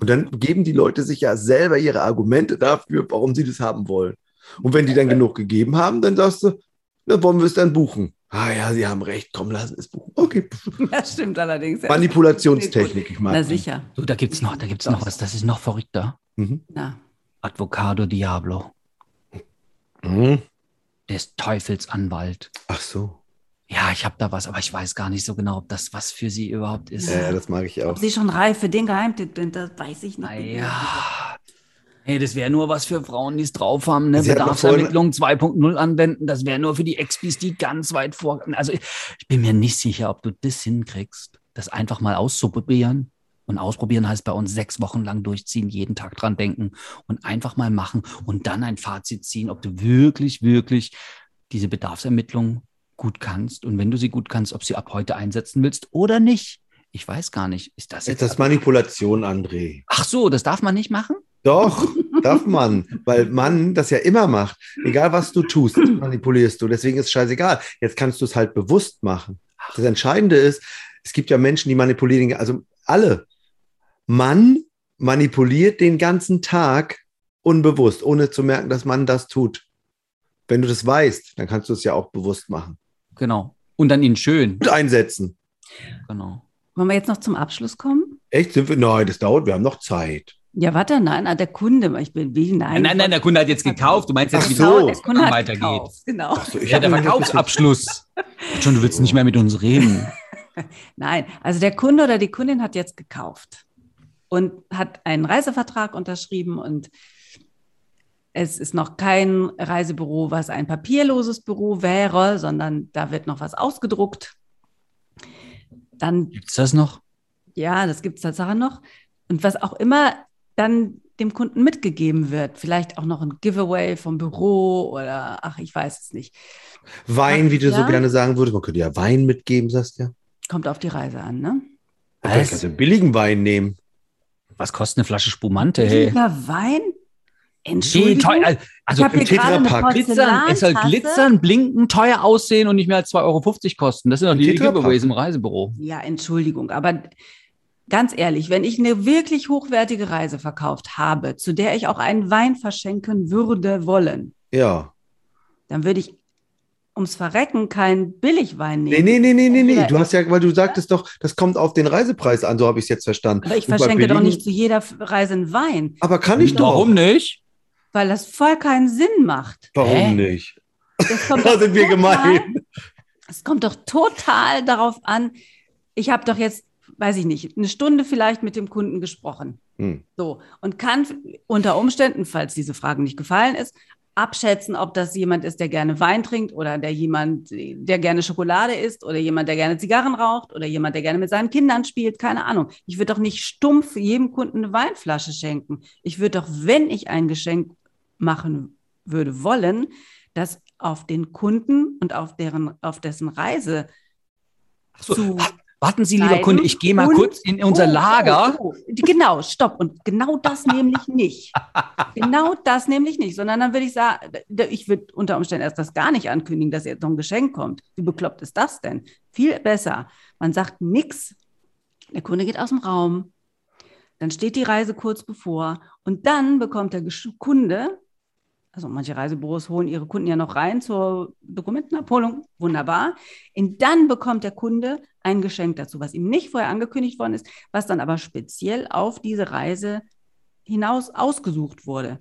Speaker 1: Und dann geben die Leute sich ja selber ihre Argumente dafür, warum sie das haben wollen. Und wenn die dann genug gegeben haben, dann sagst du, dann wollen wir es dann buchen. Ah ja, Sie haben recht, komm, lassen wir es buchen. Okay.
Speaker 3: Das stimmt allerdings.
Speaker 1: Manipulationstechnik, ich mag
Speaker 3: Na sicher.
Speaker 4: So, da gibt's noch, da gibt's noch was. Das ist noch verrückter.
Speaker 1: Mhm.
Speaker 3: Na,
Speaker 4: Advocado Diablo.
Speaker 1: Mhm.
Speaker 4: Der ist Teufelsanwalt.
Speaker 1: Ach so.
Speaker 4: Ja, ich habe da was, aber ich weiß gar nicht so genau, ob das was für Sie überhaupt ist.
Speaker 1: Ja, das mag ich auch.
Speaker 3: ob Sie schon reif für den Geheimtipp sind, das weiß ich nicht.
Speaker 4: Ja. Hey, das wäre nur was für Frauen, die es drauf haben, ne?
Speaker 1: Sie
Speaker 4: Bedarfsermittlung 2.0 anwenden. Das wäre nur für die Expis, die ganz weit vor. Also ich, ich bin mir nicht sicher, ob du das hinkriegst, das einfach mal auszuprobieren. Und ausprobieren heißt bei uns sechs Wochen lang durchziehen, jeden Tag dran denken und einfach mal machen und dann ein Fazit ziehen, ob du wirklich, wirklich diese Bedarfsermittlung gut kannst und wenn du sie gut kannst, ob sie ab heute einsetzen willst oder nicht. Ich weiß gar nicht. Ist das jetzt?
Speaker 1: Das ist Manipulation, André.
Speaker 4: Ach so, das darf man nicht machen?
Speaker 1: Doch, darf man, weil man das ja immer macht. Egal was du tust, manipulierst du. Deswegen ist es scheißegal. Jetzt kannst du es halt bewusst machen. Das Entscheidende ist, es gibt ja Menschen, die manipulieren, also alle. Man manipuliert den ganzen Tag unbewusst, ohne zu merken, dass man das tut. Wenn du das weißt, dann kannst du es ja auch bewusst machen.
Speaker 4: Genau. Und dann ihn schön.
Speaker 1: Und einsetzen.
Speaker 4: Genau.
Speaker 3: Wollen wir jetzt noch zum Abschluss kommen?
Speaker 1: Echt? Sind wir? Nein, das dauert, wir haben noch Zeit.
Speaker 3: Ja, warte, nein, ah, der Kunde, ich bin wie, nein.
Speaker 4: Nein, nein, der Kunde hat jetzt gekauft. Du meinst jetzt, wie
Speaker 1: so.
Speaker 3: der Kunde hat
Speaker 4: weitergeht.
Speaker 3: gekauft, Genau.
Speaker 1: Ach so, ich
Speaker 4: Ja, der Verkaufsabschluss. Schon, du willst nicht mehr mit uns reden.
Speaker 3: Nein, also der Kunde oder die Kundin hat jetzt gekauft und hat einen Reisevertrag unterschrieben und es ist noch kein Reisebüro, was ein papierloses Büro wäre, sondern da wird noch was ausgedruckt. Dann,
Speaker 4: Gibt's das noch?
Speaker 3: ja, das gibt es Tatsache noch. Und was auch immer dann dem Kunden mitgegeben wird, vielleicht auch noch ein Giveaway vom Büro oder ach, ich weiß es nicht.
Speaker 1: Wein, wie du so
Speaker 3: Ja.
Speaker 1: gerne sagen würdest. Man könnte ja Wein mitgeben, sagst du ja.
Speaker 3: Kommt auf die Reise an, ne?
Speaker 1: Vielleicht
Speaker 4: Was?
Speaker 1: kannst du einen billigen Wein nehmen.
Speaker 4: Was kostet eine Flasche Spumante, hey?
Speaker 3: Lieber Wein?
Speaker 4: Nee,
Speaker 3: Entschuldigung.
Speaker 4: teuer.
Speaker 3: ich
Speaker 4: Also
Speaker 3: habe hier
Speaker 1: im
Speaker 3: gerade eine
Speaker 1: Tetrapack.
Speaker 4: glitzern, es soll glitzern, blinken, teuer aussehen und nicht mehr als 2,50 Euro kosten. Das sind doch die. Giveaways im Reisebüro.
Speaker 3: Ja, Entschuldigung, aber ganz ehrlich, wenn ich eine wirklich hochwertige Reise verkauft habe, zu der ich auch einen Wein verschenken würde wollen,
Speaker 1: Ja.
Speaker 3: dann würde ich ums Verrecken keinen Billigwein
Speaker 1: Nee,
Speaker 3: nehmen.
Speaker 1: nee, nee, nee, nee, nee.
Speaker 3: Entweder-
Speaker 1: Du hast ja, weil du sagtest doch, das kommt auf den Reisepreis an, so habe ich es jetzt verstanden.
Speaker 3: Aber ich verschenke doch nicht zu jeder Reise einen Wein,
Speaker 1: Aber kann ich doch.
Speaker 4: Warum nicht?
Speaker 3: Weil das voll keinen Sinn macht.
Speaker 1: Warum
Speaker 4: Hä?
Speaker 1: nicht?
Speaker 3: Das kommt
Speaker 1: Da
Speaker 3: doch
Speaker 1: sind wir
Speaker 3: total-
Speaker 1: gemein.
Speaker 3: Es kommt doch total darauf an. Ich habe doch jetzt, weiß ich nicht, eine Stunde vielleicht mit dem Kunden gesprochen.
Speaker 1: Hm.
Speaker 3: So, und kann unter Umständen, falls diese Frage nicht gefallen ist, abschätzen, ob das jemand ist, der gerne Wein trinkt oder der jemand, der gerne Schokolade isst oder jemand, der gerne Zigarren raucht oder jemand, der gerne mit seinen Kindern spielt. Keine Ahnung. Ich würde doch nicht stumpf jedem Kunden eine Weinflasche schenken. Ich würde doch, wenn ich ein Geschenk machen würde wollen, das auf den Kunden und auf deren, auf dessen Reise
Speaker 4: So,
Speaker 3: zu
Speaker 4: Warten Sie, lieber Kunde, ich gehe mal kurz in unser
Speaker 3: Oh,
Speaker 4: Lager.
Speaker 3: oh, oh. Genau, stopp. Und genau das nämlich nicht. Genau das nämlich nicht. Sondern dann würde ich sagen, ich würde unter Umständen erst das gar nicht ankündigen, dass jetzt noch ein Geschenk kommt. Wie bekloppt ist das denn? Viel besser. Man sagt nichts. Der Kunde geht aus dem Raum. Dann steht die Reise kurz bevor. Und dann bekommt der Kunde, also manche Reisebüros holen ihre Kunden ja noch rein zur Dokumentenabholung. Wunderbar. Und dann bekommt der Kunde ein Geschenk dazu, was ihm nicht vorher angekündigt worden ist, was dann aber speziell auf diese Reise hinaus ausgesucht wurde.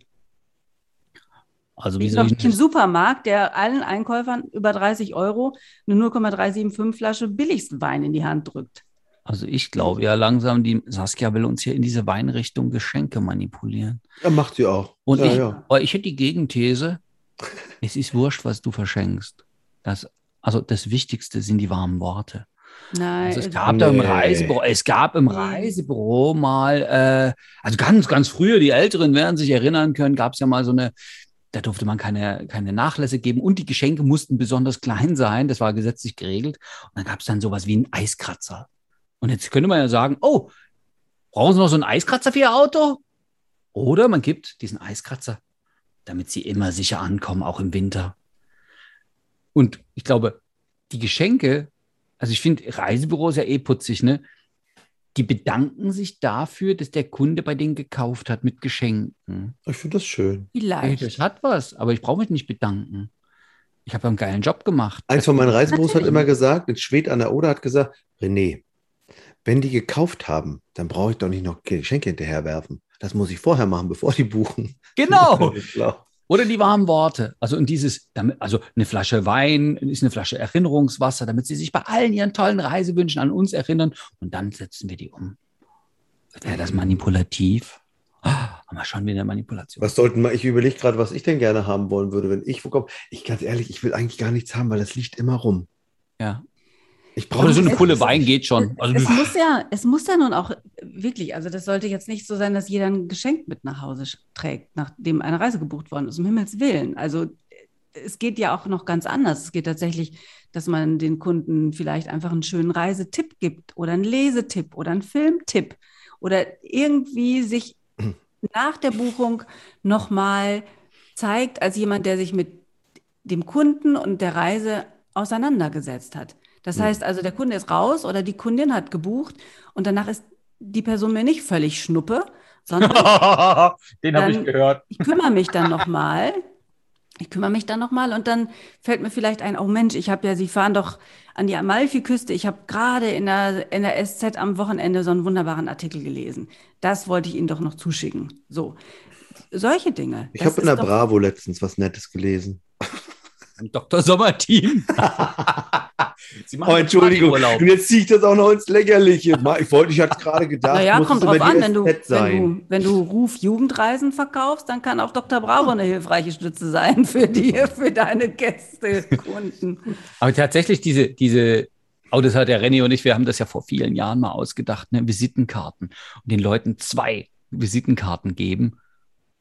Speaker 4: Also wie ich
Speaker 3: im
Speaker 4: denn-
Speaker 3: Supermarkt, der allen Einkäufern über 30 Euro eine 0,375 Flasche billigsten Wein in die Hand drückt.
Speaker 4: Also ich glaube ja langsam, die Saskia will uns hier in diese Weinrichtung Geschenke manipulieren.
Speaker 1: Ja, macht sie auch.
Speaker 4: Und
Speaker 1: ja,
Speaker 4: ich,
Speaker 1: ja.
Speaker 4: aber ich hätte die Gegenthese, es ist wurscht, was du verschenkst. Das, also das Wichtigste sind die warmen Worte.
Speaker 3: Nein,
Speaker 4: Also es gab da im
Speaker 1: Nee.
Speaker 4: Reisebüro, es gab im
Speaker 3: Nee.
Speaker 4: Reisebüro mal, äh, also ganz, ganz früher, die Älteren werden sich erinnern können, gab es ja mal so eine, da durfte man keine, keine Nachlässe geben und die Geschenke mussten besonders klein sein, das war gesetzlich geregelt. Und dann gab es dann sowas wie einen Eiskratzer. Und jetzt könnte man ja sagen, oh, brauchen Sie noch so einen Eiskratzer für Ihr Auto? Oder man gibt diesen Eiskratzer, damit sie immer sicher ankommen, auch im Winter. Und ich glaube, die Geschenke, also ich finde Reisebüros ja eh putzig, ne? Die bedanken sich dafür, dass der Kunde bei denen gekauft hat mit Geschenken.
Speaker 1: Ich finde das schön.
Speaker 3: Vielleicht.
Speaker 4: das hat was, aber ich brauche mich nicht bedanken. Ich habe einen geilen Job gemacht.
Speaker 1: Eins von meinen Reisebüros hat immer gesagt, in Schwed an der Oder hat gesagt, René, wenn die gekauft haben, dann brauche ich doch nicht noch Geschenke hinterherwerfen. Das muss ich vorher machen, bevor die buchen.
Speaker 4: Genau. Oder die warmen Worte. Also und dieses, also eine Flasche Wein ist eine Flasche Erinnerungswasser, damit sie sich bei allen ihren tollen Reisewünschen an uns erinnern und dann setzen wir die um. Wäre das manipulativ? Ah, haben wir schon wieder Manipulation.
Speaker 1: Was sollten wir, ich überlege gerade, was ich denn gerne haben wollen würde, wenn ich wo komme. Ich ganz ehrlich, ich will eigentlich gar nichts haben, weil das liegt immer rum.
Speaker 4: Ja.
Speaker 1: Ich brauche
Speaker 4: so eine
Speaker 3: es-
Speaker 4: Pulle Wein geht schon. Also,
Speaker 3: es muss ja, es muss ja nun auch wirklich, also das sollte jetzt nicht so sein, dass jeder ein Geschenk mit nach Hause trägt, nachdem eine Reise gebucht worden ist, um Himmels Willen. Also es geht ja auch noch ganz anders. Es geht tatsächlich, dass man den Kunden vielleicht einfach einen schönen Reisetipp gibt oder einen Lesetipp oder einen Filmtipp oder irgendwie sich nach der Buchung nochmal zeigt als jemand, der sich mit dem Kunden und der Reise auseinandergesetzt hat. Das heißt also, der Kunde ist raus oder die Kundin hat gebucht und danach ist die Person mir nicht völlig schnuppe, sondern
Speaker 4: Den
Speaker 3: habe ich
Speaker 4: gehört.
Speaker 3: ich kümmere mich dann nochmal. Ich kümmere mich dann nochmal und dann fällt mir vielleicht ein, oh Mensch, ich habe ja, Sie fahren doch an die Amalfiküste. Ich habe gerade in der, in der SZ am Wochenende so einen wunderbaren Artikel gelesen. Das wollte ich Ihnen doch noch zuschicken. So, solche Dinge.
Speaker 1: Ich habe in der Bravo letztens was Nettes gelesen.
Speaker 4: Dr. Sommerteam. Sie machen
Speaker 1: Oh, Entschuldigung.
Speaker 4: Urlaub.
Speaker 1: Und jetzt ziehe ich das auch noch ins Lächerliche. Ich wollte, ich hatte gerade gedacht,
Speaker 3: Naja,
Speaker 1: muss
Speaker 3: kommt
Speaker 1: es
Speaker 3: drauf an, wenn du, wenn, du, wenn du Ruf Jugendreisen verkaufst, dann kann auch Dr. Bravo eine hilfreiche Stütze sein für die, für deine Gäste, Kunden.
Speaker 4: Aber tatsächlich diese, diese, oh, das hat der Renny und ich, wir haben das ja vor vielen Jahren mal ausgedacht, ne? Visitenkarten. Und den Leuten zwei Visitenkarten geben.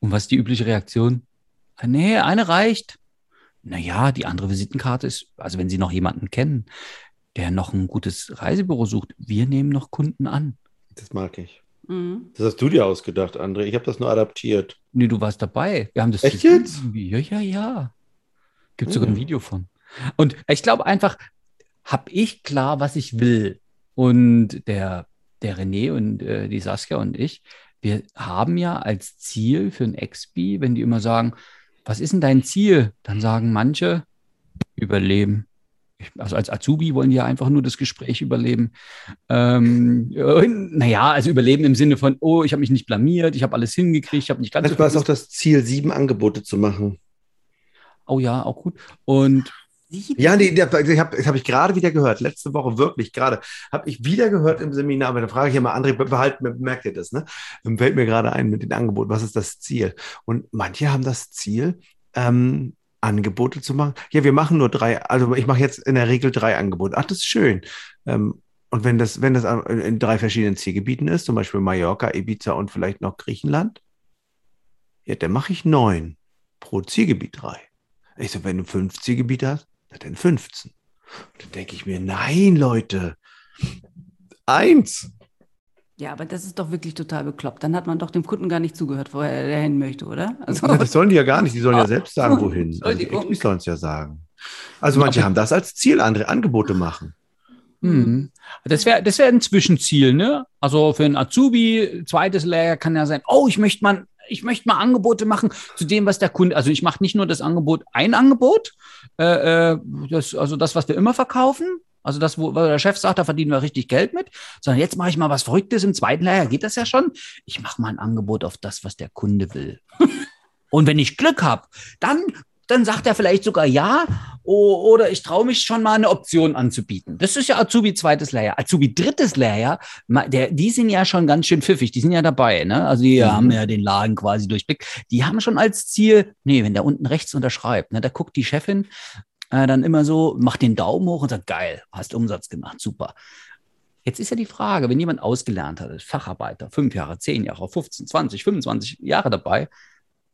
Speaker 4: Und was ist die übliche Reaktion? Ah, Nee, eine reicht. Naja, die andere Visitenkarte ist, also wenn Sie noch jemanden kennen, der noch ein gutes Reisebüro sucht, wir nehmen noch Kunden an.
Speaker 1: Das mag ich.
Speaker 3: Mhm.
Speaker 1: Das hast du dir ausgedacht, André. Ich habe das nur adaptiert.
Speaker 4: Nee, du warst dabei. Wir haben das
Speaker 1: Echt jetzt?
Speaker 4: Ja, ja, ja. Gibt sogar ein
Speaker 1: Hm.
Speaker 4: Video von. Und ich glaube einfach, habe ich klar, was ich will. Und der, der René und äh, die Saskia und ich, wir haben ja als Ziel für ein Expi, wenn die immer sagen, was ist denn dein Ziel? Dann sagen manche, überleben. Ich, also als Azubi wollen die ja einfach nur das Gespräch überleben. Ähm, naja, also überleben im Sinne von, oh, ich habe mich nicht blamiert, ich habe alles hingekriegt, ich habe nicht ganz
Speaker 1: Manchmal ist auch das Ziel, sieben Angebote zu machen.
Speaker 4: Oh ja, auch gut. Und
Speaker 3: Sie-
Speaker 1: Ja, nee, das habe hab ich gerade wieder gehört. Letzte Woche wirklich gerade. Habe ich wieder gehört im Seminar. Aber da frage ich mal, André, behalt, merkt ihr das, ne? Fällt mir gerade ein mit den Angeboten. Was ist das Ziel? Und manche haben das Ziel, ähm, Angebote zu machen. Ja, wir machen nur drei. Also ich mache jetzt in der Regel drei Angebote. Ach, das ist schön. Ähm, und wenn das, wenn das in drei verschiedenen Zielgebieten ist, zum Beispiel Mallorca, Ibiza und vielleicht noch Griechenland, ja, dann mache ich neun pro Zielgebiet drei. Ich so, wenn du fünf Zielgebiete hast, na dann 15. Und dann denke ich mir, nein, Leute, eins.
Speaker 3: Ja, aber das ist doch wirklich total bekloppt. Dann hat man doch dem Kunden gar nicht zugehört, wo er der hin möchte, oder? Also,
Speaker 1: Na, das sollen die ja gar nicht, die sollen ja selbst sagen, wohin. Also die. Exmis sollen es ja sagen. Also manche haben das als Ziel, andere Angebote machen.
Speaker 4: hm, das wäre das wär ein Zwischenziel, ne? Also für einen Azubi, zweites Lehrjahr kann ja sein, oh, ich möchte mal, ich möchte mal Angebote machen zu dem, was der Kunde, also ich mache nicht nur das Angebot, ein Angebot, äh, äh, das, also das, was wir immer verkaufen, also das, wo, der Chef sagt, da verdienen wir richtig Geld mit, sondern jetzt mache ich mal was Verrücktes im zweiten Lehrjahr, geht das ja schon. Ich mache mal ein Angebot auf das, was der Kunde will. Und wenn ich Glück habe, dann, dann sagt er vielleicht sogar ja oder ich traue mich schon mal eine Option anzubieten. Das ist ja Azubi zweites Lehrjahr. Azubi drittes Lehrjahr, ma- der, die sind ja schon ganz schön pfiffig, die sind ja dabei. Ne? Also die
Speaker 1: Mhm.
Speaker 4: haben ja den Laden quasi durchblickt. Die haben schon als Ziel, nee, wenn der unten rechts unterschreibt, ne, da guckt die Chefin äh, dann immer so, macht den Daumen hoch und sagt, geil, hast Umsatz gemacht, super. Jetzt ist ja die Frage, wenn jemand ausgelernt hat, Facharbeiter, fünf Jahre, zehn Jahre, 15, 20, 25 Jahre dabei,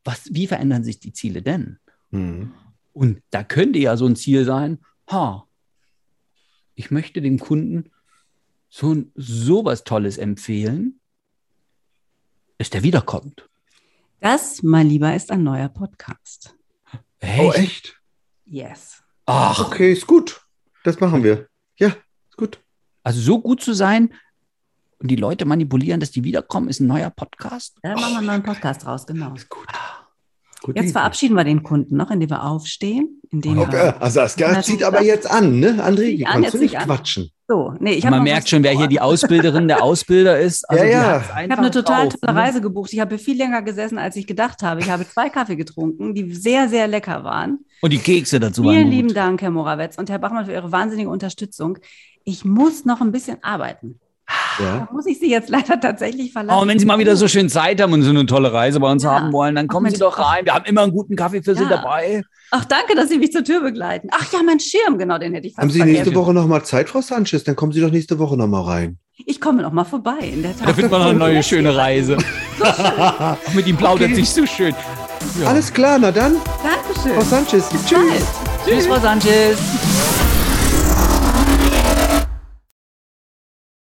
Speaker 4: was, wie verändern sich die Ziele denn?
Speaker 1: Hm.
Speaker 4: Und da könnte ja so ein Ziel sein, ha, ich möchte dem Kunden so sowas Tolles empfehlen, dass der wiederkommt.
Speaker 3: das, mein Lieber, ist ein neuer Podcast.
Speaker 1: Oh, echt?
Speaker 3: Yes.
Speaker 4: Ach,
Speaker 1: Okay, ist gut. Das machen wir. Ja, ist gut.
Speaker 4: also so gut zu sein und die Leute manipulieren, dass die wiederkommen, ist ein neuer Podcast.
Speaker 3: Da machen wir einen neuen Podcast raus, genau.
Speaker 1: Ist gut. Gut
Speaker 3: Jetzt verabschieden wir den Kunden noch, indem wir aufstehen, indem
Speaker 1: Okay.
Speaker 3: wir.
Speaker 1: Also Saskia zieht aber jetzt an, ne? André,
Speaker 3: an,
Speaker 1: kannst
Speaker 3: jetzt
Speaker 1: du nicht
Speaker 3: an.
Speaker 1: quatschen.
Speaker 3: So, nee, ich
Speaker 4: Man merkt schon, wer hier die Ausbilderin der Ausbilder ist. Also
Speaker 1: Ja, ja.
Speaker 3: Ich habe eine total
Speaker 4: drauf,
Speaker 3: tolle
Speaker 4: ne?
Speaker 3: Reise gebucht. Ich habe viel länger gesessen, als ich gedacht habe. Ich habe zwei Kaffee getrunken, die sehr, sehr lecker waren.
Speaker 4: Und die Kekse dazu waren
Speaker 3: Vielen
Speaker 4: gut.
Speaker 3: lieben Dank, Herr Morawetz und Herr Bachmann, für Ihre wahnsinnige Unterstützung. Ich muss noch ein bisschen arbeiten.
Speaker 1: Ja.
Speaker 3: Da muss ich Sie jetzt leider tatsächlich verlassen.
Speaker 4: Oh, und wenn Sie mal wieder so schön Zeit haben und so eine tolle Reise bei uns
Speaker 3: Ja.
Speaker 4: haben wollen, dann
Speaker 3: Ach,
Speaker 4: kommen Sie
Speaker 3: Mensch.
Speaker 4: doch rein. Wir haben immer einen guten Kaffee für Sie
Speaker 3: Ja.
Speaker 4: dabei.
Speaker 3: Ach, danke, dass Sie mich zur Tür begleiten. Ach ja, mein Schirm, genau, den hätte ich fast
Speaker 1: Haben Sie
Speaker 3: vergessen.
Speaker 1: nächste Woche nochmal Zeit, Frau Sanchez? Dann kommen Sie doch nächste Woche nochmal rein.
Speaker 3: Ich komme noch mal vorbei, in der Tat.
Speaker 4: Da findet man noch eine neue schöne Reise. Mit ihm plaudert
Speaker 1: Okay.
Speaker 4: sich so schön. Ja.
Speaker 1: Alles klar, na dann,
Speaker 3: Dankeschön.
Speaker 1: Frau Sanchez. Tschüss.
Speaker 4: Tschüss, Frau Sanchez.